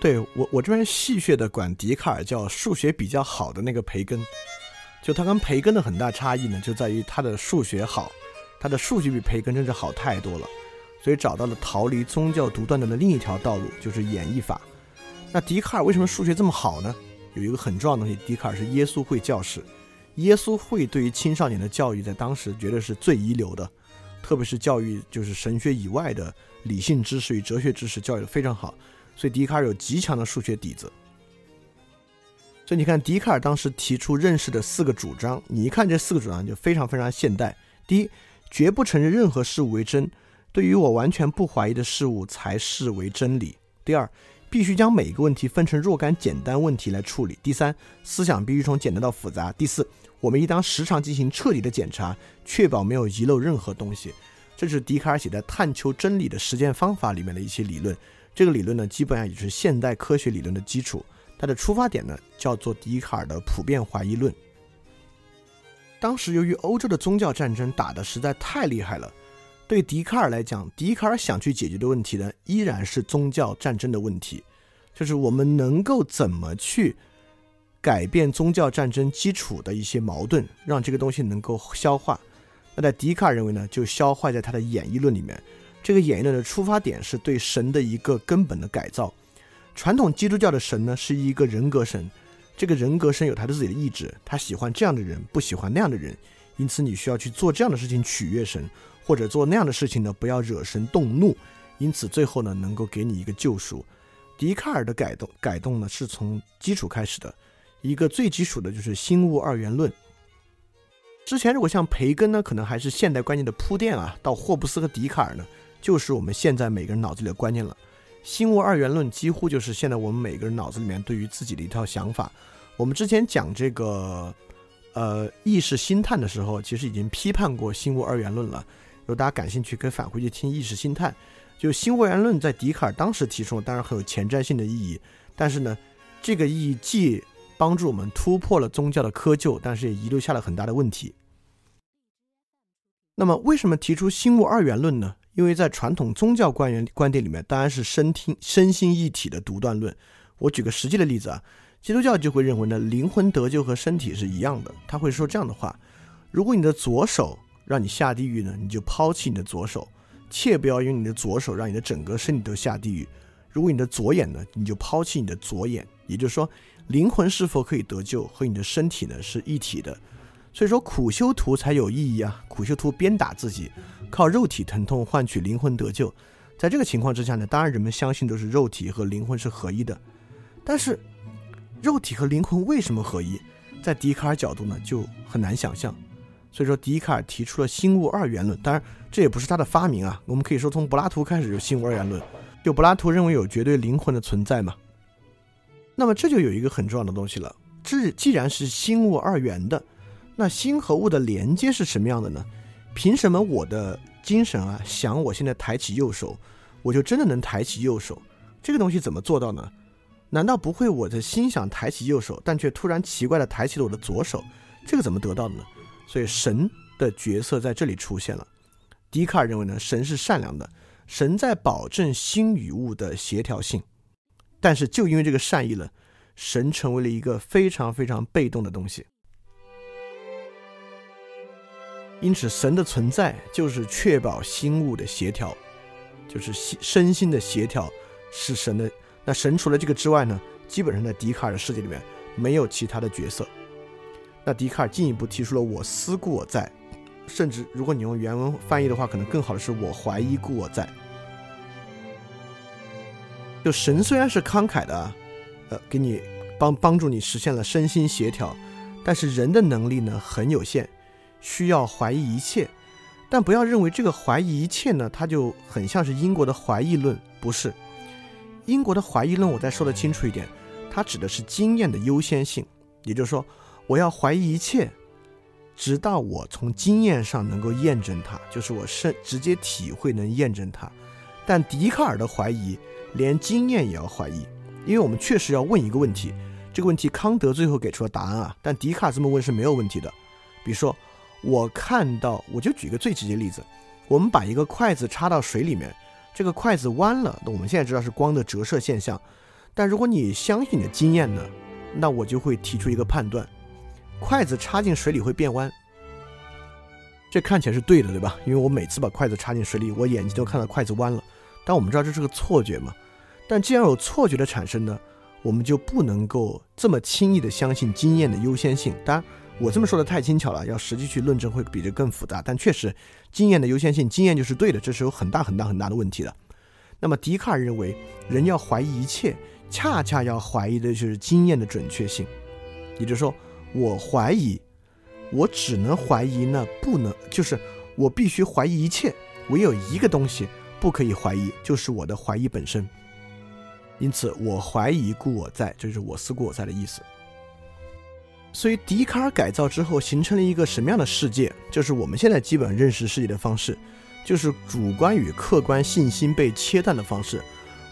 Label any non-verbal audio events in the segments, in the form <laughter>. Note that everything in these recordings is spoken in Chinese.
对我，我这边戏谑的管笛卡尔叫数学比较好的那个培根，就他跟培根的很大差异呢，就在于他的数学好，他的数学比培根真是好太多了，所以找到了逃离宗教独断的另一条道路，就是演绎法。那笛卡尔为什么数学这么好呢？有一个很重要的东西，笛卡尔是耶稣会教士，耶稣会对于青少年的教育在当时绝对是最一流的，特别是教育就是神学以外的理性知识与哲学知识教育的非常好，所以笛卡尔有极强的数学底子。所以你看，笛卡尔当时提出认识的四个主张，你一看这四个主张就非常非常现代。第一，绝不承认任何事物为真，对于我完全不怀疑的事物才视为真理。第二，必须将每一个问题分成若干简单问题来处理。第三，思想必须从简单到复杂。第四，我们应当时常进行彻底的检查，确保没有遗漏任何东西。这是笛卡尔写在《探求真理的实践方法》里面的一些理论。这个理论呢，基本上也是现代科学理论的基础。它的出发点呢，叫做笛卡尔的普遍怀疑论。当时由于欧洲的宗教战争打得实在太厉害了。对笛卡尔来讲，笛卡尔想去解决的问题呢，依然是宗教战争的问题，就是我们能够怎么去改变宗教战争基础的一些矛盾，让这个东西能够消化。那在笛卡尔认为呢，就消化在他的演绎论里面。这个演绎论的出发点是对神的一个根本的改造。传统基督教的神呢，是一个人格神，这个人格神有他的自己的意志，他喜欢这样的人，不喜欢那样的人，因此你需要去做这样的事情取悦神。或者做那样的事情呢，不要惹神动怒，因此最后呢，能够给你一个救赎。笛卡尔的改动改动呢，是从基础开始的，一个最基础的就是心物二元论。之前如果像培根呢，可能还是现代观念的铺垫啊，到霍布斯和笛卡尔呢，就是我们现在每个人脑子里的观念了。心物二元论几乎就是现在我们每个人脑子里面对于自己的一套想法。我们之前讲这个呃意识心探的时候，其实已经批判过心物二元论了。如果大家感兴趣，可以返回去听《意识心探》。就心物二元论在笛卡尔当时提出，当然很有前瞻性的意义。但是呢，这个意义既帮助我们突破了宗教的窠臼，但是也遗留下了很大的问题。那么，为什么提出心物二元论呢？因为在传统宗教观员观点里面，当然是身听身心一体的独断论。我举个实际的例子啊，基督教就会认为呢，灵魂得救和身体是一样的。他会说这样的话：如果你的左手，让你下地狱呢，你就抛弃你的左手，切不要用你的左手让你的整个身体都下地狱。如果你的左眼呢，你就抛弃你的左眼。也就是说，灵魂是否可以得救和你的身体呢是一体的。所以说苦修图才有意义啊！苦修图鞭打自己，靠肉体疼痛换取灵魂得救。在这个情况之下呢，当然人们相信都是肉体和灵魂是合一的。但是，肉体和灵魂为什么合一？在笛卡尔角度呢，就很难想象。所以说，笛卡尔提出了心物二元论，当然这也不是他的发明啊。我们可以说，从柏拉图开始就心物二元论，就柏拉图认为有绝对灵魂的存在嘛。那么这就有一个很重要的东西了，这既然是心物二元的，那心和物的连接是什么样的呢？凭什么我的精神啊想我现在抬起右手，我就真的能抬起右手？这个东西怎么做到呢？难道不会我的心想抬起右手，但却突然奇怪的抬起了我的左手？这个怎么得到的呢？所以神的角色在这里出现了。笛卡尔认为呢，神是善良的，神在保证心与物的协调性。但是就因为这个善意了，神成为了一个非常非常被动的东西。因此，神的存在就是确保心物的协调，就是心身心的协调是神的。那神除了这个之外呢，基本上在笛卡尔的世界里面没有其他的角色。那笛卡尔进一步提出了“我思故我在”，甚至如果你用原文翻译的话，可能更好的是“我怀疑故我在”。就神虽然是慷慨的，呃，给你帮帮助你实现了身心协调，但是人的能力呢很有限，需要怀疑一切。但不要认为这个怀疑一切呢，它就很像是英国的怀疑论，不是。英国的怀疑论，我再说的清楚一点，它指的是经验的优先性，也就是说。我要怀疑一切，直到我从经验上能够验证它，就是我是直接体会能验证它。但笛卡尔的怀疑，连经验也要怀疑，因为我们确实要问一个问题，这个问题康德最后给出了答案啊，但笛卡尔这么问是没有问题的。比如说，我看到，我就举个最直接的例子，我们把一个筷子插到水里面，这个筷子弯了，那我们现在知道是光的折射现象。但如果你相信你的经验呢，那我就会提出一个判断：筷子插进水里会变弯。这看起来是对的，对吧？因为我每次把筷子插进水里，我眼睛都看到筷子弯了。但我们知道这是个错觉嘛？但既然有错觉的产生呢，我们就不能够这么轻易的相信经验的优先性。当然，我这么说的太轻巧了，要实际去论证会比这更复杂。但确实，经验的优先性，经验就是对的，这是有很大很大很大的问题的。那么，笛卡尔认为，人要怀疑一切，恰恰要怀疑的就是经验的准确性。也就是说，我怀疑。我只能怀疑呢，不能，就是我必须怀疑一切，唯有一个东西不可以怀疑，就是我的怀疑本身。因此，我怀疑故我在，这就是我思故我在的意思。所以，笛卡尔改造之后形成了一个什么样的世界？就是我们现在基本认识世界的方式，就是主观与客观信心被切断的方式。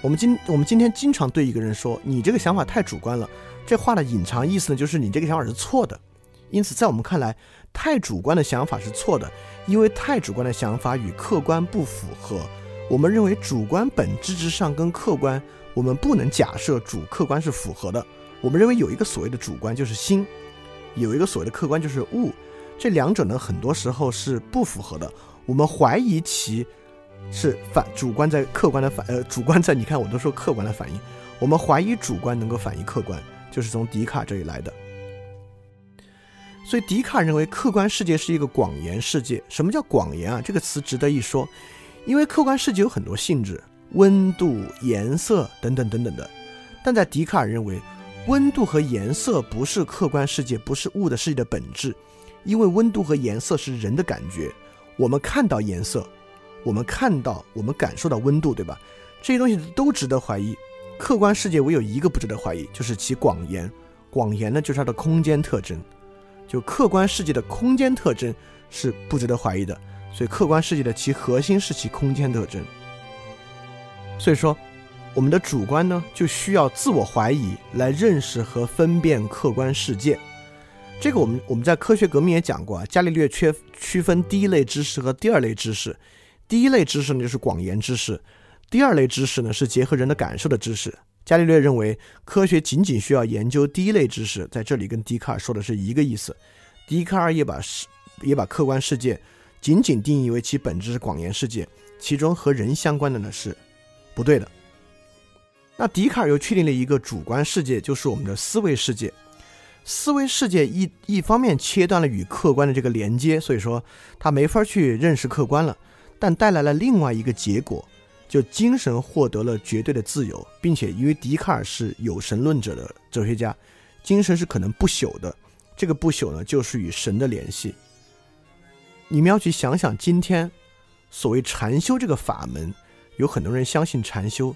我们今我们今天经常对一个人说：“你这个想法太主观了。”这话的隐藏意思呢，就是你这个想法是错的。因此，在我们看来，太主观的想法是错的，因为太主观的想法与客观不符合。我们认为主观本质之上跟客观，我们不能假设主客观是符合的。我们认为有一个所谓的主观就是心，有一个所谓的客观就是物，这两者呢很多时候是不符合的。我们怀疑其是反主观在客观的反呃主观在你看我都说客观的反应，我们怀疑主观能够反映客观，就是从笛卡这里来的。所以，笛卡认为客观世界是一个广言世界。什么叫广言啊？这个词值得一说，因为客观世界有很多性质，温度、颜色等等等等的。但在笛卡尔认为，温度和颜色不是客观世界，不是物的世界的本质，因为温度和颜色是人的感觉。我们看到颜色，我们看到，我们感受到温度，对吧？这些东西都值得怀疑。客观世界唯有一个不值得怀疑，就是其广言。广言呢，就是它的空间特征。就客观世界的空间特征是不值得怀疑的，所以客观世界的其核心是其空间特征。所以说，我们的主观呢就需要自我怀疑来认识和分辨客观世界。这个我们我们在科学革命也讲过啊，伽利略缺区分第一类知识和第二类知识。第一类知识呢就是广言知识，第二类知识呢是结合人的感受的知识。伽利略认为，科学仅仅需要研究第一类知识，在这里跟笛卡尔说的是一个意思。笛卡尔也把世也把客观世界仅仅定义为其本质是广言世界，其中和人相关的呢是不对的。那笛卡尔又确定了一个主观世界，就是我们的思维世界。思维世界一一方面切断了与客观的这个连接，所以说他没法去认识客观了，但带来了另外一个结果。就精神获得了绝对的自由，并且因为笛卡尔是有神论者的哲学家，精神是可能不朽的。这个不朽呢，就是与神的联系。你们要去想想，今天所谓禅修这个法门，有很多人相信禅修，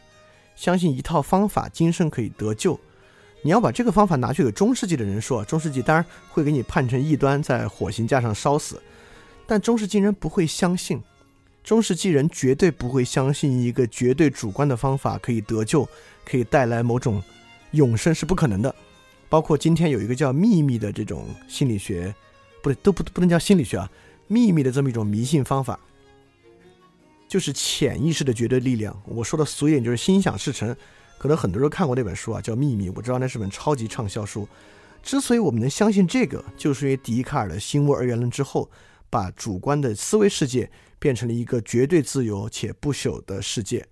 相信一套方法，今生可以得救。你要把这个方法拿去给中世纪的人说，中世纪当然会给你判成异端，在火刑架上烧死，但中世纪人不会相信。中世纪人绝对不会相信一个绝对主观的方法可以得救，可以带来某种永生是不可能的。包括今天有一个叫秘密的这种心理学，不对，都不不能叫心理学啊，秘密的这么一种迷信方法，就是潜意识的绝对力量。我说的俗一点就是心想事成。可能很多人看过那本书啊，叫《秘密》，我知道那是本超级畅销书。之所以我们能相信这个，就是因为笛卡尔的心物二元论之后，把主观的思维世界。变成了一个绝对自由且不朽的世界，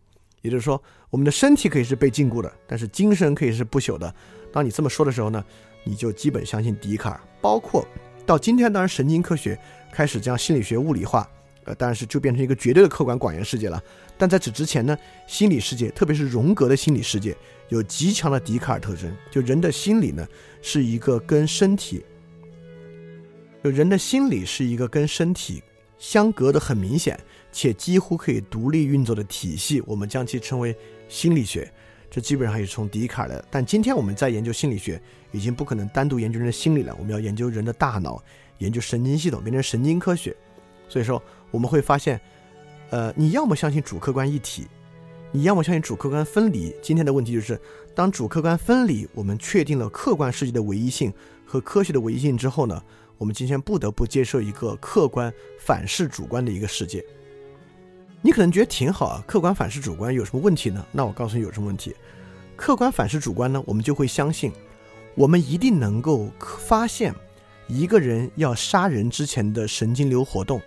也就是说，我们的身体可以是被禁锢的，但是精神可以是不朽的。当你这么说的时候呢，你就基本相信笛卡尔。包括到今天，当然神经科学开始将心理学物理化，呃，当然是就变成一个绝对的客观广元世界了。但在此之前呢，心理世界，特别是荣格的心理世界，有极强的笛卡尔特征。就人的心理呢，是一个跟身体，就人的心理是一个跟身体。相隔的很明显，且几乎可以独立运作的体系，我们将其称为心理学。这基本上也是从笛卡尔的。但今天我们在研究心理学，已经不可能单独研究人的心理了。我们要研究人的大脑，研究神经系统，变成神经科学。所以说，我们会发现，呃，你要么相信主客观一体，你要么相信主客观分离。今天的问题就是，当主客观分离，我们确定了客观世界的唯一性和科学的唯一性之后呢？我们今天不得不接受一个客观反噬主观的一个世界。你可能觉得挺好啊，客观反噬主观有什么问题呢？那我告诉你有什么问题。客观反噬主观呢，我们就会相信，我们一定能够发现一个人要杀人之前的神经流活动。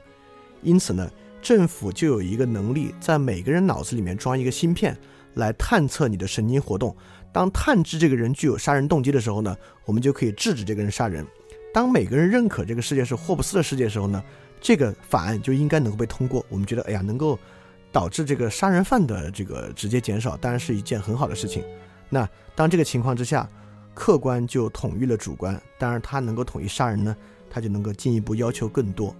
因此呢，政府就有一个能力，在每个人脑子里面装一个芯片，来探测你的神经活动。当探知这个人具有杀人动机的时候呢，我们就可以制止这个人杀人。当每个人认可这个世界是霍布斯的世界的时候呢，这个法案就应该能够被通过。我们觉得，哎呀，能够导致这个杀人犯的这个直接减少，当然是一件很好的事情。那当这个情况之下，客观就统一了主观，当然他能够统一杀人呢，他就能够进一步要求更多。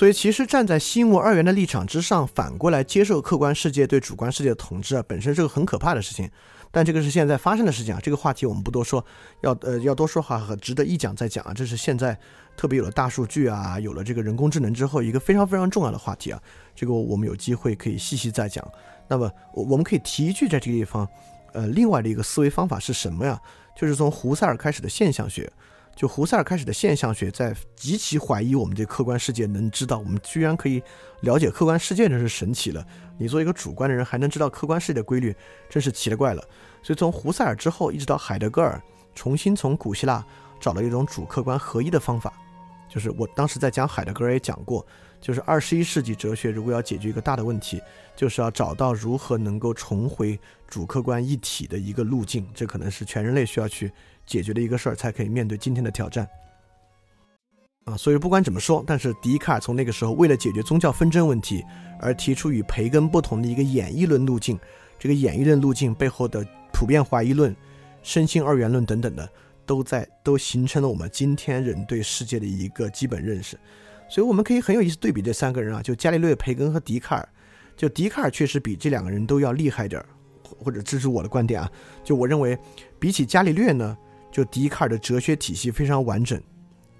所以，其实站在心物二元的立场之上，反过来接受客观世界对主观世界的统治啊，本身是个很可怕的事情。但这个是现在发生的事情啊，这个话题我们不多说，要呃 <laughs> 要多说话和值得一讲再讲啊。这是现在特别有了大数据啊，有了这个人工智能之后，一个非常非常重要的话题啊。这个我们有机会可以细细再讲。那么我我们可以提一句，在这个地方，呃，另外的一个思维方法是什么呀？就是从胡塞尔开始的现象学。就胡塞尔开始的现象学，在极其怀疑我们这客观世界能知道，我们居然可以了解客观世界，真是神奇了。你作为一个主观的人，还能知道客观世界的规律，真是奇了怪了。所以从胡塞尔之后，一直到海德格尔，重新从古希腊找了一种主客观合一的方法。就是我当时在讲海德格尔也讲过，就是二十一世纪哲学如果要解决一个大的问题，就是要找到如何能够重回主客观一体的一个路径。这可能是全人类需要去。解决的一个事儿，才可以面对今天的挑战啊！所以不管怎么说，但是笛卡尔从那个时候为了解决宗教纷争问题而提出与培根不同的一个演绎论路径，这个演绎论路径背后的普遍怀疑论、身心二元论等等的，都在都形成了我们今天人对世界的一个基本认识。所以我们可以很有意思对比这三个人啊，就伽利略、培根和笛卡尔。就笛卡尔确实比这两个人都要厉害点儿，或者支持我的观点啊，就我认为比起伽利略呢。就笛卡尔的哲学体系非常完整，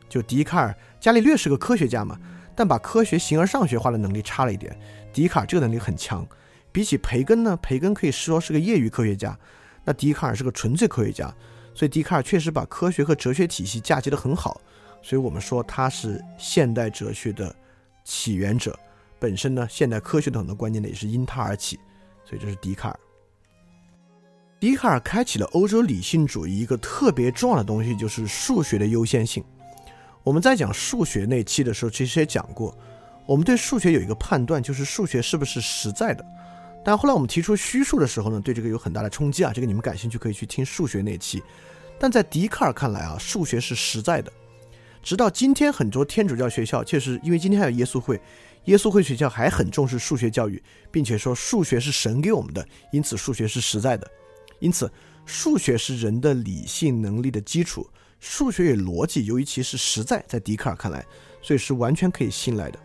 就笛卡尔，伽利略是个科学家嘛，但把科学形而上学化的能力差了一点。笛卡尔这个能力很强，比起培根呢，培根可以说是个业余科学家，那笛卡尔是个纯粹科学家，所以笛卡尔确实把科学和哲学体系嫁接的很好，所以我们说他是现代哲学的起源者，本身呢，现代科学的很多观念呢也是因他而起，所以这是笛卡尔。笛卡尔开启了欧洲理性主义一个特别重要的东西，就是数学的优先性。我们在讲数学那期的时候，其实也讲过，我们对数学有一个判断，就是数学是不是实在的。但后来我们提出虚数的时候呢，对这个有很大的冲击啊。这个你们感兴趣可以去听数学那期。但在笛卡尔看来啊，数学是实在的。直到今天，很多天主教学校确实因为今天还有耶稣会，耶稣会学校还很重视数学教育，并且说数学是神给我们的，因此数学是实在的。因此，数学是人的理性能力的基础。数学与逻辑，由于其是实在，在笛卡尔看来，所以是完全可以信赖的。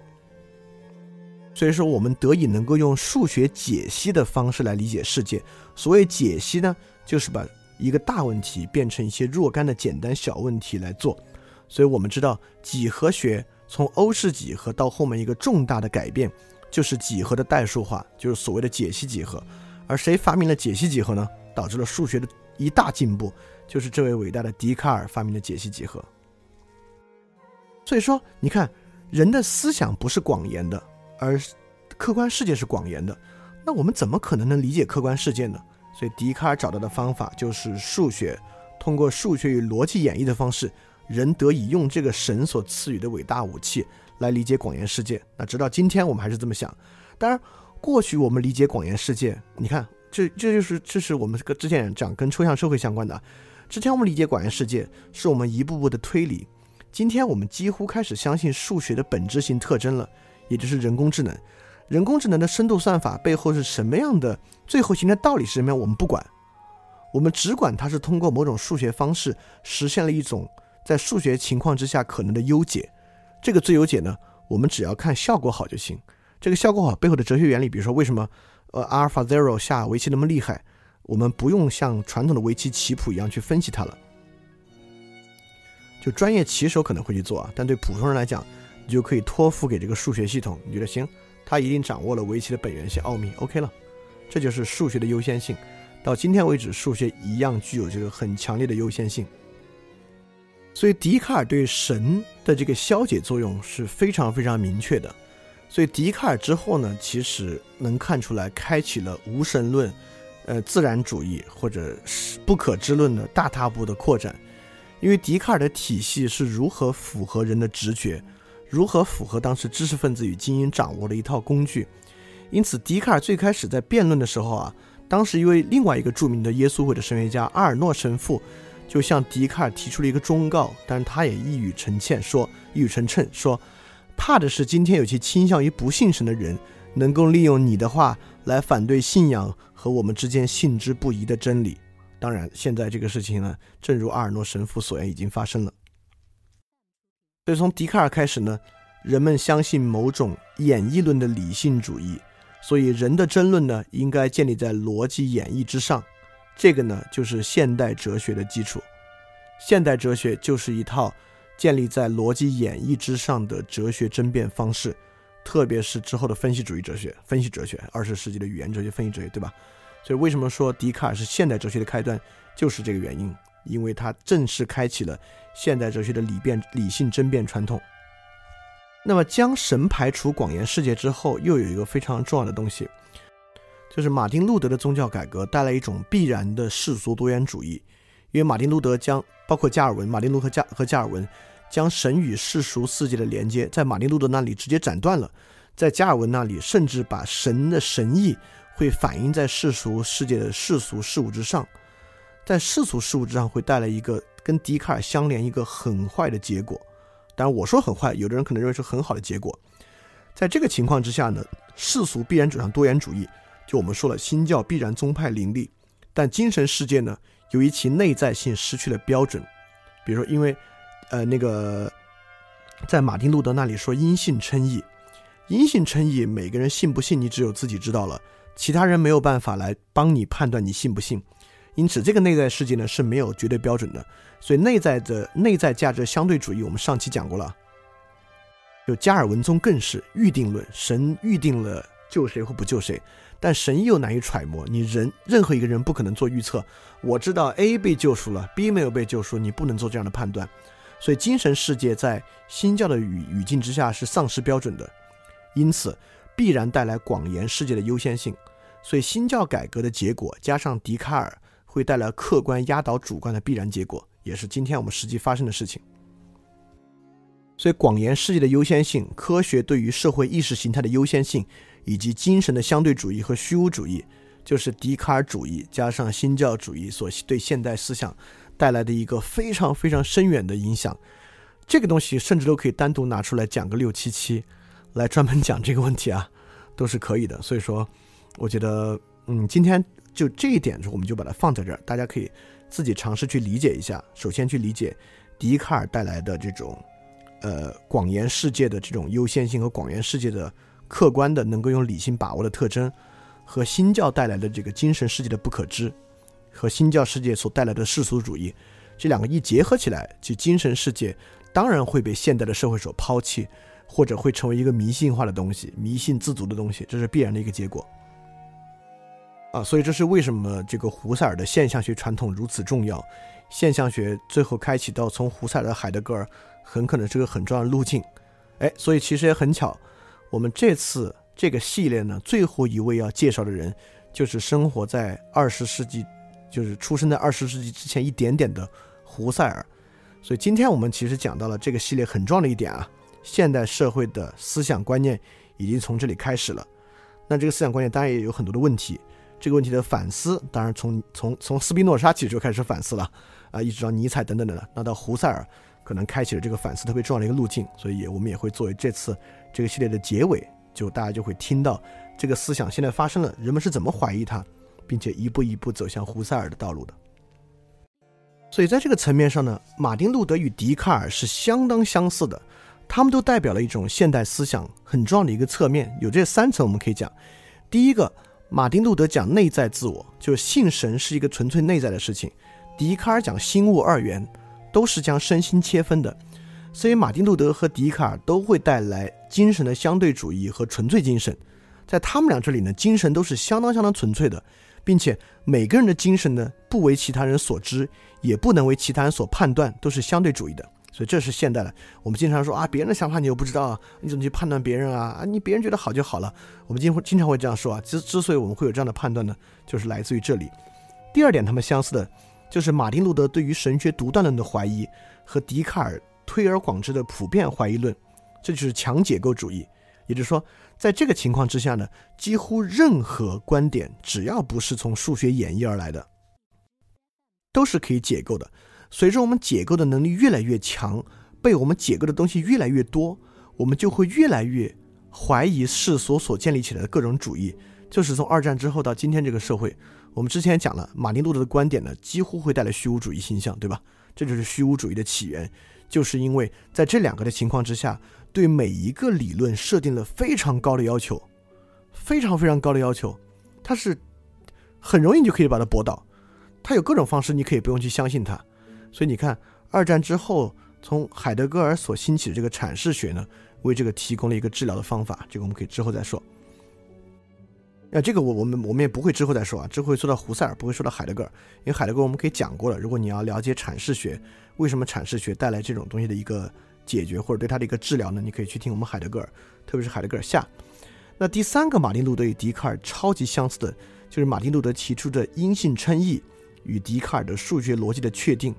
所以说，我们得以能够用数学解析的方式来理解世界。所谓解析呢，就是把一个大问题变成一些若干的简单小问题来做。所以我们知道，几何学从欧式几何到后面一个重大的改变，就是几何的代数化，就是所谓的解析几何。而谁发明了解析几何呢？导致了数学的一大进步，就是这位伟大的笛卡尔发明的解析几何。所以说，你看，人的思想不是广言的，而客观世界是广言的。那我们怎么可能能理解客观世界呢？所以，笛卡尔找到的方法就是数学，通过数学与逻辑演绎的方式，人得以用这个神所赐予的伟大武器来理解广言世界。那直到今天，我们还是这么想。当然，过去我们理解广言世界，你看。这这就是这是我们这个之前讲跟抽象社会相关的。之前我们理解广元世界，是我们一步步的推理。今天我们几乎开始相信数学的本质性特征了，也就是人工智能。人工智能的深度算法背后是什么样的？最后形成道理是什么样？我们不管，我们只管它是通过某种数学方式实现了一种在数学情况之下可能的优解。这个最优解呢，我们只要看效果好就行。这个效果好背后的哲学原理，比如说为什么？呃，阿尔法 zero 下围棋那么厉害，我们不用像传统的围棋棋谱一样去分析它了。就专业棋手可能会去做啊，但对普通人来讲，你就可以托付给这个数学系统，你觉得行？他一定掌握了围棋的本源性奥秘，OK 了。这就是数学的优先性。到今天为止，数学一样具有这个很强烈的优先性。所以，笛卡尔对神的这个消解作用是非常非常明确的。所以笛卡尔之后呢，其实能看出来，开启了无神论、呃自然主义或者是不可知论的大踏步的扩展。因为笛卡尔的体系是如何符合人的直觉，如何符合当时知识分子与精英掌握的一套工具。因此，笛卡尔最开始在辩论的时候啊，当时一位另外一个著名的耶稣会的神学家阿尔诺神父就向笛卡尔提出了一个忠告，但是他也一语成谶，说一语成谶，说怕的是今天有些倾向于不信神的人，能够利用你的话来反对信仰和我们之间信之不疑的真理。当然，现在这个事情呢，正如阿尔诺神父所言，已经发生了。所以从笛卡尔开始呢，人们相信某种演绎论的理性主义。所以，人的争论呢，应该建立在逻辑演绎之上。这个呢，就是现代哲学的基础。现代哲学就是一套建立在逻辑演绎之上的哲学争辩方式，特别是之后的分析主义哲学、分析哲学、二十世纪的语言哲学、分析哲学，对吧？所以，为什么说笛卡尔是现代哲学的开端，就是这个原因，因为他正式开启了现代哲学的理辩、理性争辩传统。那么，将神排除广延世界之后，又有一个非常重要的东西，就是马丁路德的宗教改革带来一种必然的世俗多元主义。因为马丁路德将包括加尔文、马丁路和加和加尔文将神与世俗世界的连接，在马丁路德那里直接斩断了，在加尔文那里甚至把神的神意会反映在世俗世界的世俗事物之上，在世俗事物之上会带来一个跟笛卡尔相连一个很坏的结果。当然，我说很坏，有的人可能认为是很好的结果。在这个情况之下呢，世俗必然走向多元主义。就我们说了，新教必然宗派林立，但精神世界呢，由于其内在性失去了标准。比如说，因为，呃，那个，在马丁路德那里说因信称义，因信称义，每个人信不信，你只有自己知道了，其他人没有办法来帮你判断你信不信。因此，这个内在世界呢是没有绝对标准的。所以，内在的内在价值相对主义，我们上期讲过了。就加尔文宗更是预定论，神预定了救谁或不救谁，但神又难以揣摩。你人任何一个人不可能做预测。我知道 A 被救赎了，B 没有被救赎，你不能做这样的判断。所以，精神世界在新教的语语境之下是丧失标准的，因此必然带来广言世界的优先性。所以，新教改革的结果加上笛卡尔。会带来客观压倒主观的必然结果，也是今天我们实际发生的事情。所以，广言世界的优先性、科学对于社会意识形态的优先性，以及精神的相对主义和虚无主义，就是笛卡尔主义加上新教主义所对现代思想带来的一个非常非常深远的影响。这个东西甚至都可以单独拿出来讲个六七七，来专门讲这个问题啊，<laughs> 都是可以的。所以说，我觉得，嗯，今天。就这一点，我们就把它放在这儿，大家可以自己尝试去理解一下。首先去理解笛卡尔带来的这种，呃，广言世界的这种优先性和广元世界的客观的能够用理性把握的特征，和新教带来的这个精神世界的不可知，和新教世界所带来的世俗主义，这两个一结合起来，就精神世界当然会被现代的社会所抛弃，或者会成为一个迷信化的东西，迷信自足的东西，这是必然的一个结果。啊，所以这是为什么这个胡塞尔的现象学传统如此重要？现象学最后开启到从胡塞尔的海德格尔，很可能是个很重要的路径。哎，所以其实也很巧，我们这次这个系列呢，最后一位要介绍的人，就是生活在二十世纪，就是出生在二十世纪之前一点点的胡塞尔。所以今天我们其实讲到了这个系列很重要的一点啊，现代社会的思想观念已经从这里开始了。那这个思想观念当然也有很多的问题。这个问题的反思，当然从从从斯宾诺莎其实就开始反思了，啊，一直到尼采等等等等，那到胡塞尔可能开启了这个反思特别重要的一个路径，所以我们也会作为这次这个系列的结尾，就大家就会听到这个思想现在发生了，人们是怎么怀疑它，并且一步一步走向胡塞尔的道路的。所以在这个层面上呢，马丁路德与笛卡尔是相当相似的，他们都代表了一种现代思想很重要的一个侧面，有这三层我们可以讲，第一个。马丁路德讲内在自我，就是信神是一个纯粹内在的事情；笛卡尔讲心物二元，都是将身心切分的。所以马丁路德和笛卡尔都会带来精神的相对主义和纯粹精神。在他们俩这里呢，精神都是相当相当纯粹的，并且每个人的精神呢，不为其他人所知，也不能为其他人所判断，都是相对主义的。所以这是现代的。我们经常说啊，别人的想法你又不知道，你怎么去判断别人啊？啊，你别人觉得好就好了。我们经经常会这样说啊。之之所以我们会有这样的判断呢，就是来自于这里。第二点，他们相似的，就是马丁路德对于神学独断论的怀疑和笛卡尔推而广之的普遍怀疑论，这就是强解构主义。也就是说，在这个情况之下呢，几乎任何观点只要不是从数学演绎而来的，都是可以解构的。随着我们解构的能力越来越强，被我们解构的东西越来越多，我们就会越来越怀疑世所所建立起来的各种主义。就是从二战之后到今天这个社会，我们之前讲了马丁路德的观点呢，几乎会带来虚无主义倾向，对吧？这就是虚无主义的起源，就是因为在这两个的情况之下，对每一个理论设定了非常高的要求，非常非常高的要求，它是很容易就可以把它驳倒，它有各种方式，你可以不用去相信它。所以你看，二战之后，从海德格尔所兴起的这个阐释学呢，为这个提供了一个治疗的方法。这个我们可以之后再说。那这个我我们我们也不会之后再说啊，之后会说到胡塞尔，不会说到海德格尔，因为海德格尔我们可以讲过了。如果你要了解阐释学，为什么阐释学带来这种东西的一个解决或者对它的一个治疗呢？你可以去听我们海德格尔，特别是海德格尔下。那第三个马丁路德与笛卡尔超级相似的，就是马丁路德提出的阴性称义与笛卡尔的数学逻辑的确定。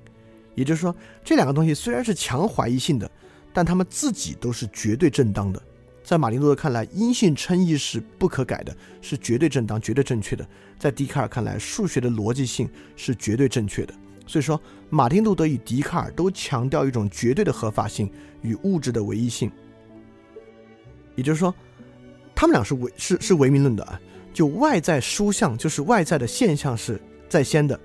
也就是说，这两个东西虽然是强怀疑性的，但他们自己都是绝对正当的。在马丁路德看来，阴性称义是不可改的，是绝对正当、绝对正确的；在笛卡尔看来，数学的逻辑性是绝对正确的。所以说，马丁路德与笛卡尔都强调一种绝对的合法性与物质的唯一性。也就是说，他们俩是唯是是唯名论的啊，就外在书象就是外在的现象是在先的。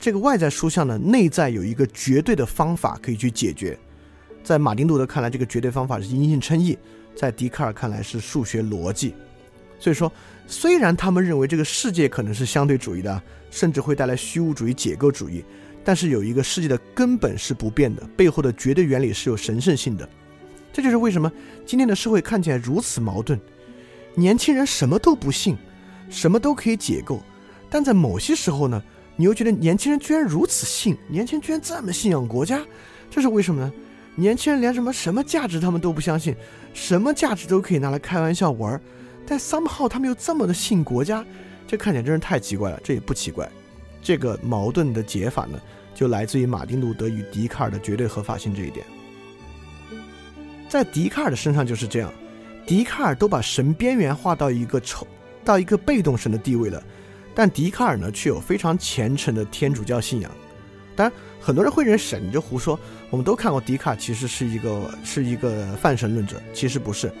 这个外在书象呢，内在有一个绝对的方法可以去解决。在马丁路德看来，这个绝对方法是阴性称义；在笛卡尔看来是数学逻辑。所以说，虽然他们认为这个世界可能是相对主义的，甚至会带来虚无主义、解构主义，但是有一个世界的根本是不变的，背后的绝对原理是有神圣性的。这就是为什么今天的社会看起来如此矛盾：年轻人什么都不信，什么都可以解构，但在某些时候呢？你又觉得年轻人居然如此信，年轻人居然这么信仰国家，这是为什么呢？年轻人连什么什么价值他们都不相信，什么价值都可以拿来开玩笑玩，但 somehow 他们又这么的信国家，这看起来真是太奇怪了。这也不奇怪，这个矛盾的解法呢，就来自于马丁路德与笛卡尔的绝对合法性这一点。在笛卡尔的身上就是这样，笛卡尔都把神边缘化到一个丑到一个被动神的地位了。但笛卡尔呢，却有非常虔诚的天主教信仰。当然，很多人会认为神就胡说。我们都看过，笛卡尔其实是一个是一个泛神论者，其实不是。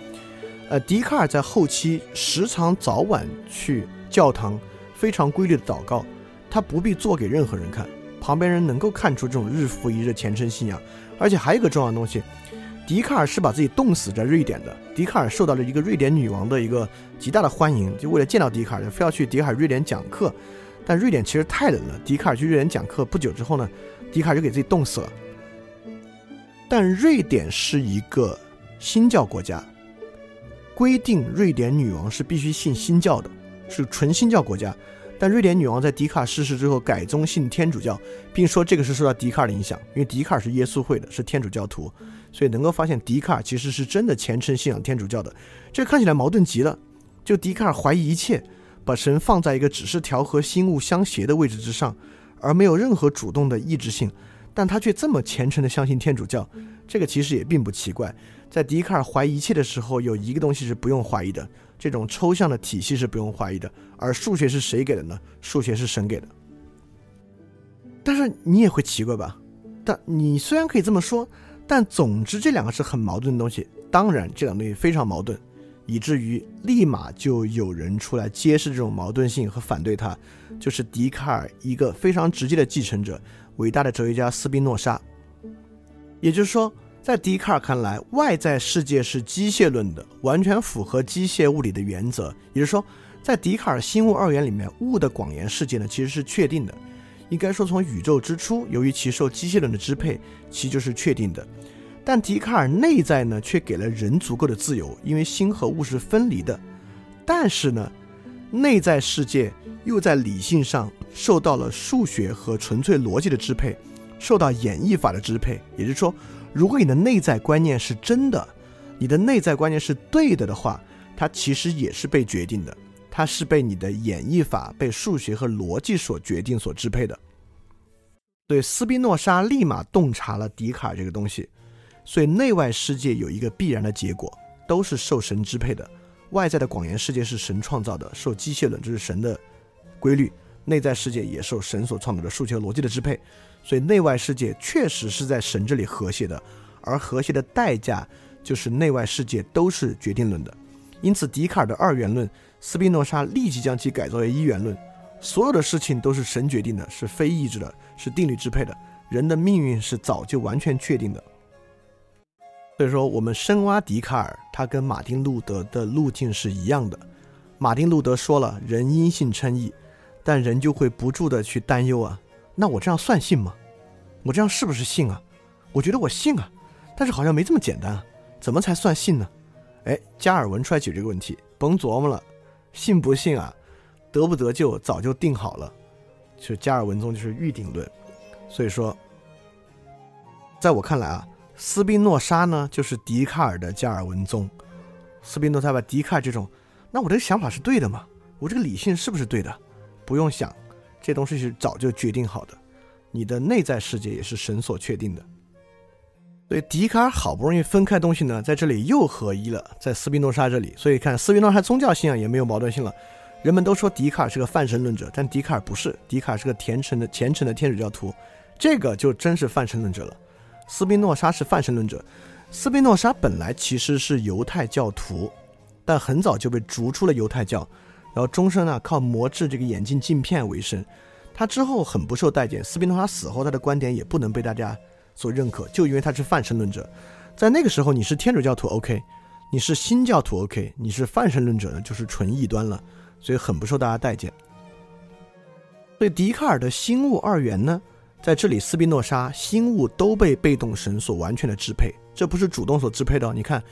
呃，笛卡尔在后期时常早晚去教堂，非常规律的祷告，他不必做给任何人看，旁边人能够看出这种日复一日的虔诚信仰。而且还有一个重要的东西。笛卡尔是把自己冻死在瑞典的。笛卡尔受到了一个瑞典女王的一个极大的欢迎，就为了见到笛卡尔，非要去笛卡尔瑞典讲课。但瑞典其实太冷了，笛卡尔去瑞典讲课不久之后呢，笛卡尔就给自己冻死了。但瑞典是一个新教国家，规定瑞典女王是必须信新教的，是纯新教国家。但瑞典女王在笛卡尔逝世之后改宗信天主教，并说这个是受到笛卡尔的影响，因为笛卡尔是耶稣会的，是天主教徒。所以能够发现，笛卡尔其实是真的虔诚信仰天主教的。这看起来矛盾极了。就笛卡尔怀疑一切，把神放在一个只是调和心物相协的位置之上，而没有任何主动的意志性。但他却这么虔诚的相信天主教，这个其实也并不奇怪。在笛卡尔怀疑一切的时候，有一个东西是不用怀疑的，这种抽象的体系是不用怀疑的。而数学是谁给的呢？数学是神给的。但是你也会奇怪吧？但你虽然可以这么说。但总之，这两个是很矛盾的东西。当然，这两东西非常矛盾，以至于立马就有人出来揭示这种矛盾性和反对它，就是笛卡尔一个非常直接的继承者，伟大的哲学家斯宾诺莎。也就是说，在笛卡尔看来，外在世界是机械论的，完全符合机械物理的原则。也就是说，在笛卡尔心物二元里面，物的广延世界呢，其实是确定的。应该说，从宇宙之初，由于其受机械论的支配，其就是确定的。但笛卡尔内在呢，却给了人足够的自由，因为心和物是分离的。但是呢，内在世界又在理性上受到了数学和纯粹逻辑的支配，受到演绎法的支配。也就是说，如果你的内在观念是真的，你的内在观念是对的的话，它其实也是被决定的，它是被你的演绎法、被数学和逻辑所决定、所支配的。所以斯宾诺莎立马洞察了笛卡尔这个东西，所以内外世界有一个必然的结果，都是受神支配的。外在的广元世界是神创造的，受机械论，这是神的规律；内在世界也受神所创造的数学逻辑的支配。所以内外世界确实是在神这里和谐的，而和谐的代价就是内外世界都是决定论的。因此，笛卡尔的二元论，斯宾诺莎立即将其改造为一元论。所有的事情都是神决定的，是非意志的，是定律支配的。人的命运是早就完全确定的。所以说，我们深挖笛卡尔，他跟马丁路德的路径是一样的。马丁路德说了，人因信称义，但人就会不住的去担忧啊，那我这样算信吗？我这样是不是信啊？我觉得我信啊，但是好像没这么简单啊，怎么才算信呢？哎，加尔文出来解决这个问题，甭琢磨了，信不信啊？得不得救早就定好了，就加尔文宗就是预定论，所以说，在我看来啊，斯宾诺莎呢就是笛卡尔的加尔文宗。斯宾诺莎把笛卡尔这种，那我这个想法是对的吗？我这个理性是不是对的？不用想，这东西是早就决定好的，你的内在世界也是神所确定的。所以笛卡尔好不容易分开东西呢，在这里又合一了，在斯宾诺莎这里，所以看斯宾诺莎宗教信仰也没有矛盾性了。人们都说笛卡尔是个泛神论者，但笛卡尔不是，笛卡尔是个虔诚的虔诚的天主教徒，这个就真是泛神论者了。斯宾诺莎是泛神论者，斯宾诺莎本来其实是犹太教徒，但很早就被逐出了犹太教，然后终生呢靠磨制这个眼镜镜片为生。他之后很不受待见，斯宾诺莎死后他的观点也不能被大家所认可，就因为他是泛神论者。在那个时候，你是天主教徒 OK，你是新教徒 OK，你是泛神论者呢就是纯异端了。所以很不受大家待见。所以笛卡尔的心物二元呢，在这里斯宾诺莎心物都被被动神所完全的支配，这不是主动所支配的。你看，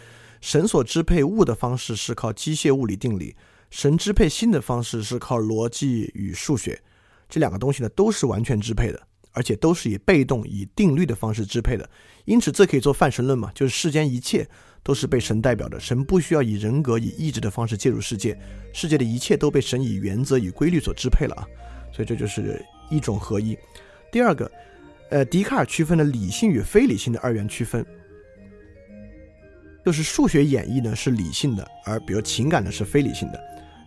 神所支配物的方式是靠机械物理定理，神支配心的方式是靠逻辑与数学，这两个东西呢都是完全支配的，而且都是以被动以定律的方式支配的。因此，这可以做泛神论嘛，就是世间一切。都是被神代表的，神不需要以人格、以意志的方式介入世界，世界的一切都被神以原则、以规律所支配了啊！所以这就是一种合一。第二个，呃，笛卡尔区分了理性与非理性的二元区分，就是数学演绎呢是理性的，而比如情感呢是非理性的。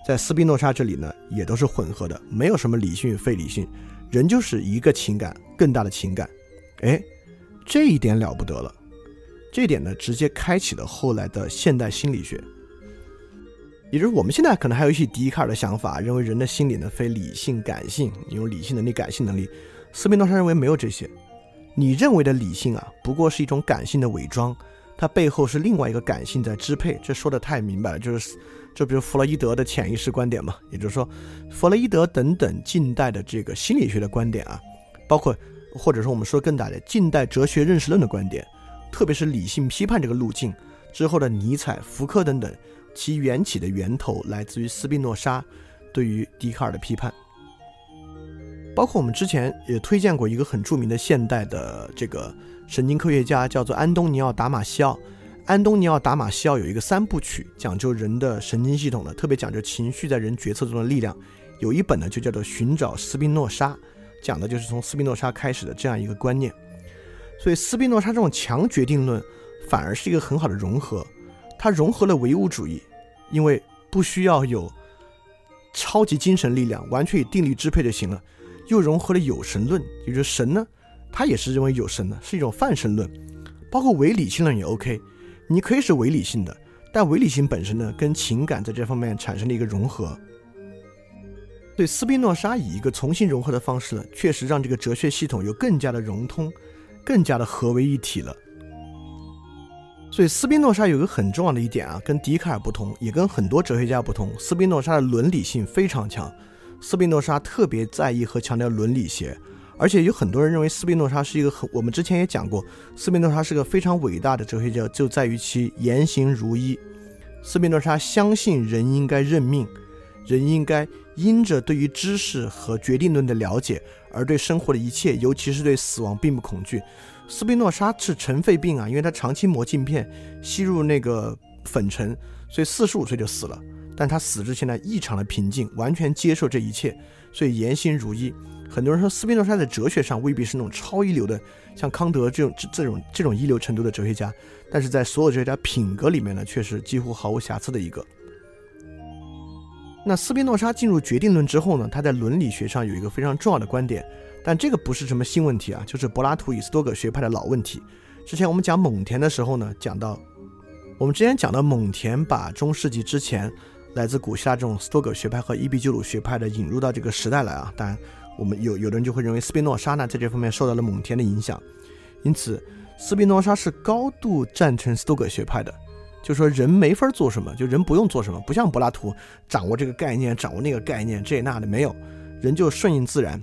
在斯宾诺莎这里呢也都是混合的，没有什么理性与非理性，人就是一个情感，更大的情感。哎，这一点了不得了。这一点呢，直接开启了后来的现代心理学。也就是我们现在可能还有一些笛卡尔的想法，认为人的心理呢非理性、感性，你有理性能力、感性能力。斯宾诺莎认为没有这些，你认为的理性啊，不过是一种感性的伪装，它背后是另外一个感性在支配。这说的太明白了，就是就比如弗洛伊德的潜意识观点嘛，也就是说，弗洛伊德等等近代的这个心理学的观点啊，包括或者说我们说更大的近代哲学认识论的观点。特别是理性批判这个路径之后的尼采、福柯等等，其缘起的源头来自于斯宾诺莎对于笛卡尔的批判。包括我们之前也推荐过一个很著名的现代的这个神经科学家，叫做安东尼奥·达马西奥。安东尼奥·达马西奥有一个三部曲，讲究人的神经系统的，特别讲究情绪在人决策中的力量。有一本呢就叫做《寻找斯宾诺莎》，讲的就是从斯宾诺莎开始的这样一个观念。所以斯宾诺莎这种强决定论反而是一个很好的融合，它融合了唯物主义，因为不需要有超级精神力量，完全以定律支配就行了；又融合了有神论，也就是神呢，他也是认为有神的，是一种泛神论，包括唯理性论也 OK，你可以是唯理性的，但唯理性本身呢，跟情感在这方面产生了一个融合。对斯宾诺莎以一个重新融合的方式呢，确实让这个哲学系统有更加的融通。更加的合为一体了。所以斯宾诺莎有个很重要的一点啊，跟笛卡尔不同，也跟很多哲学家不同。斯宾诺莎的伦理性非常强，斯宾诺莎特别在意和强调伦理学，而且有很多人认为斯宾诺莎是一个很，我们之前也讲过，斯宾诺莎是个非常伟大的哲学家，就在于其言行如一。斯宾诺莎相信人应该认命，人应该因着对于知识和决定论的了解。而对生活的一切，尤其是对死亡，并不恐惧，斯宾诺莎是尘肺病啊，因为他长期磨镜片，吸入那个粉尘，所以四十五岁就死了。但他死之前呢，异常的平静，完全接受这一切，所以言行如一。很多人说斯宾诺莎在哲学上未必是那种超一流的，像康德这种这种这种一流程度的哲学家，但是在所有哲学家品格里面呢，却是几乎毫无瑕疵的一个。那斯宾诺莎进入决定论之后呢，他在伦理学上有一个非常重要的观点，但这个不是什么新问题啊，就是柏拉图与斯多葛学派的老问题。之前我们讲蒙田的时候呢，讲到我们之前讲到蒙田把中世纪之前来自古希腊这种斯多葛学派和伊壁鸠鲁学派的引入到这个时代来啊，当然。我们有有的人就会认为斯宾诺莎呢在这方面受到了蒙田的影响，因此斯宾诺莎是高度赞成斯多葛学派的，就说人没法做什么，就人不用做什么，不像柏拉图掌握这个概念，掌握那个概念，这那的没有，人就顺应自然，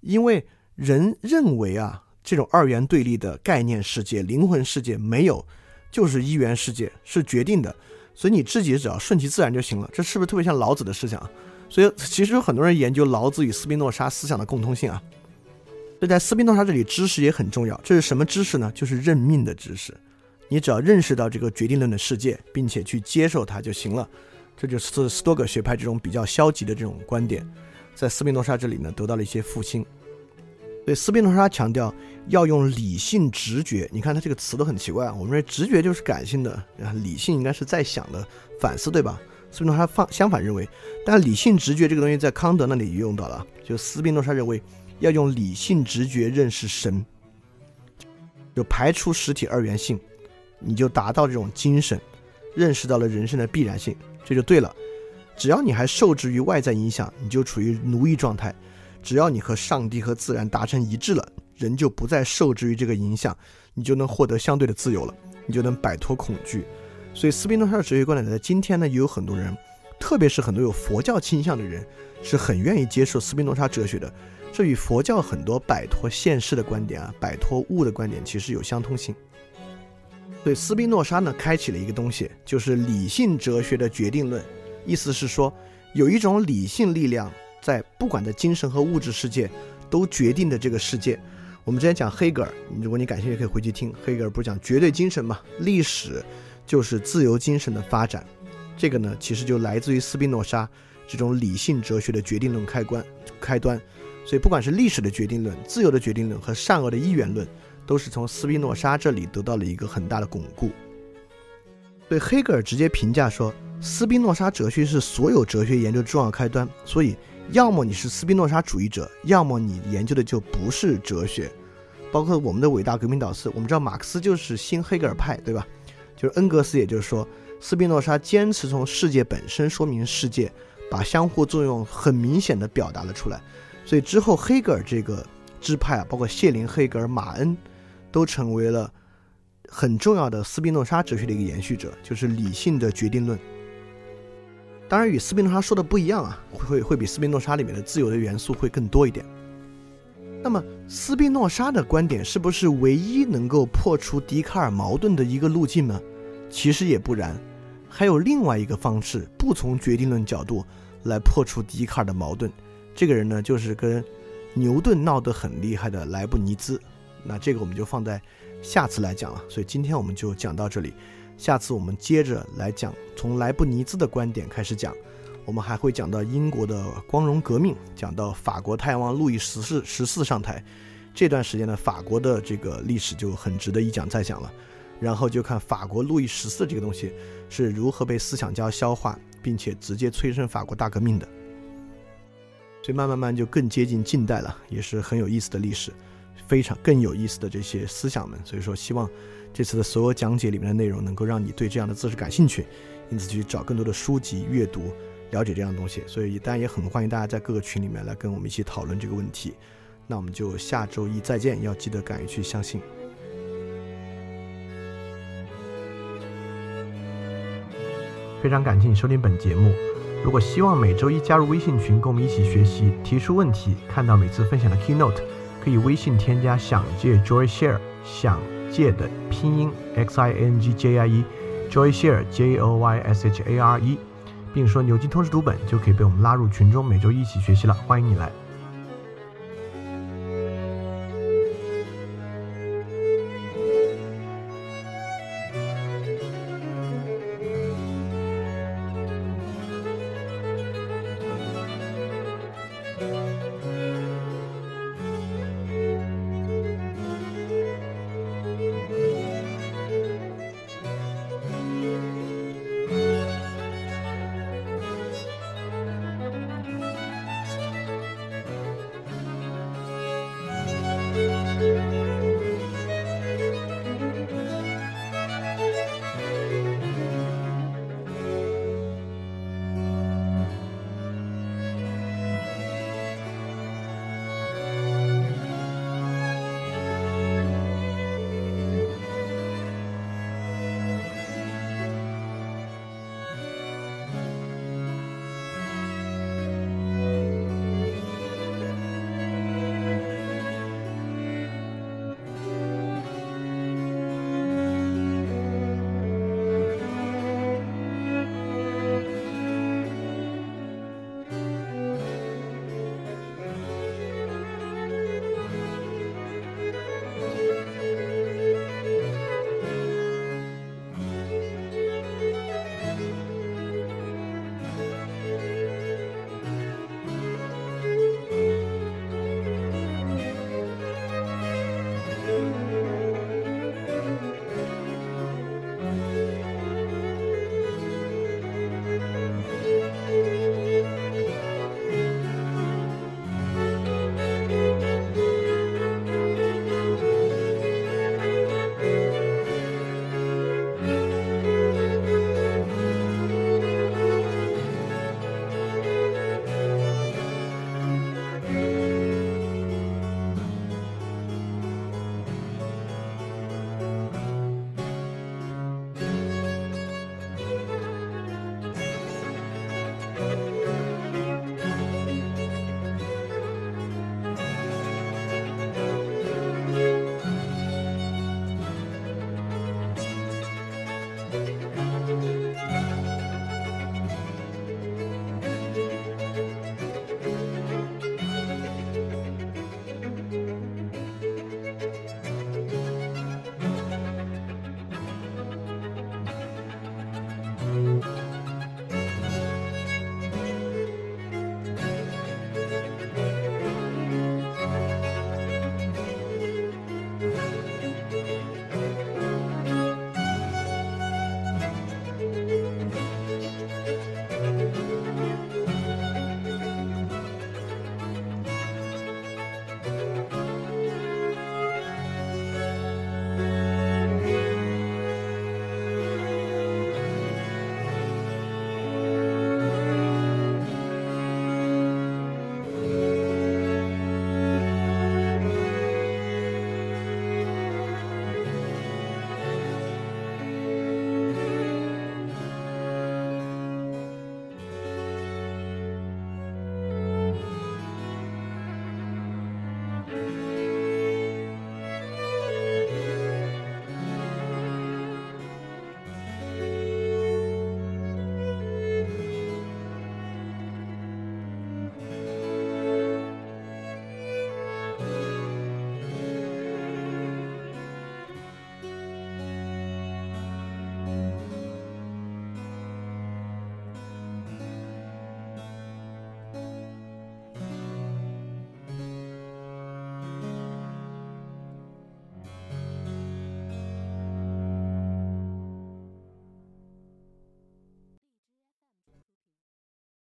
因为人认为啊这种二元对立的概念世界、灵魂世界没有，就是一元世界是决定的，所以你自己只要顺其自然就行了。这是不是特别像老子的思想？所以其实有很多人研究老子与斯宾诺莎思想的共通性啊。所以在斯宾诺莎这里，知识也很重要。这是什么知识呢？就是认命的知识。你只要认识到这个决定论的世界，并且去接受它就行了。这就是斯多葛学派这种比较消极的这种观点，在斯宾诺莎这里呢得到了一些复兴。所以斯宾诺莎强调要用理性直觉。你看他这个词都很奇怪啊。我们说直觉就是感性的，理性应该是在想的反思，对吧？斯宾诺莎放相反认为，但理性直觉这个东西在康德那里也用到了。就斯宾诺莎认为要用理性直觉认识神，就排除实体二元性，你就达到这种精神，认识到了人生的必然性，这就对了。只要你还受制于外在影响，你就处于奴役状态；只要你和上帝和自然达成一致了，人就不再受制于这个影响，你就能获得相对的自由了，你就能摆脱恐惧。所以斯宾诺莎的哲学观点在今天呢，也有很多人，特别是很多有佛教倾向的人，是很愿意接受斯宾诺莎哲学的。这与佛教很多摆脱现世的观点啊，摆脱物的观点其实有相通性。所以斯宾诺莎呢，开启了一个东西，就是理性哲学的决定论。意思是说，有一种理性力量在不管在精神和物质世界都决定的这个世界。我们之前讲黑格尔，如果你感兴趣，可以回去听黑格尔不是讲绝对精神嘛，历史。就是自由精神的发展，这个呢，其实就来自于斯宾诺莎这种理性哲学的决定论开关开端。所以，不管是历史的决定论、自由的决定论和善恶的一元论，都是从斯宾诺莎这里得到了一个很大的巩固。对黑格尔直接评价说，斯宾诺莎哲学是所有哲学研究的重要开端。所以，要么你是斯宾诺莎主义者，要么你研究的就不是哲学。包括我们的伟大革命导师，我们知道马克思就是新黑格尔派，对吧？就是恩格斯，也就是说，斯宾诺莎坚持从世界本身说明世界，把相互作用很明显的表达了出来。所以之后黑格尔这个支派啊，包括谢林、黑格尔、马恩，都成为了很重要的斯宾诺莎哲学的一个延续者，就是理性的决定论。当然与斯宾诺莎说的不一样啊，会会比斯宾诺莎里面的自由的元素会更多一点。那么，斯宾诺莎的观点是不是唯一能够破除笛卡尔矛盾的一个路径呢？其实也不然，还有另外一个方式，不从决定论角度来破除笛卡尔的矛盾。这个人呢，就是跟牛顿闹得很厉害的莱布尼兹。那这个我们就放在下次来讲了。所以今天我们就讲到这里，下次我们接着来讲，从莱布尼兹的观点开始讲。我们还会讲到英国的光荣革命，讲到法国太阳王路易十四十四上台，这段时间呢，法国的这个历史就很值得一讲再讲了。然后就看法国路易十四这个东西是如何被思想家消化，并且直接催生法国大革命的。所以慢慢慢就更接近近代了，也是很有意思的历史，非常更有意思的这些思想们。所以说，希望这次的所有讲解里面的内容能够让你对这样的知识感兴趣，因此去找更多的书籍阅读。了解这样的东西，所以当然也很欢迎大家在各个群里面来跟我们一起讨论这个问题。那我们就下周一再见，要记得敢于去相信。非常感谢你收听本节目。如果希望每周一加入微信群，跟我们一起学习、提出问题、看到每次分享的 keynote，可以微信添加“想借 Joy Share”，想借的拼音 x i n g j i e，Joy Share j o y s h a r e。并说牛津通识读本就可以被我们拉入群中，每周一起学习了，欢迎你来。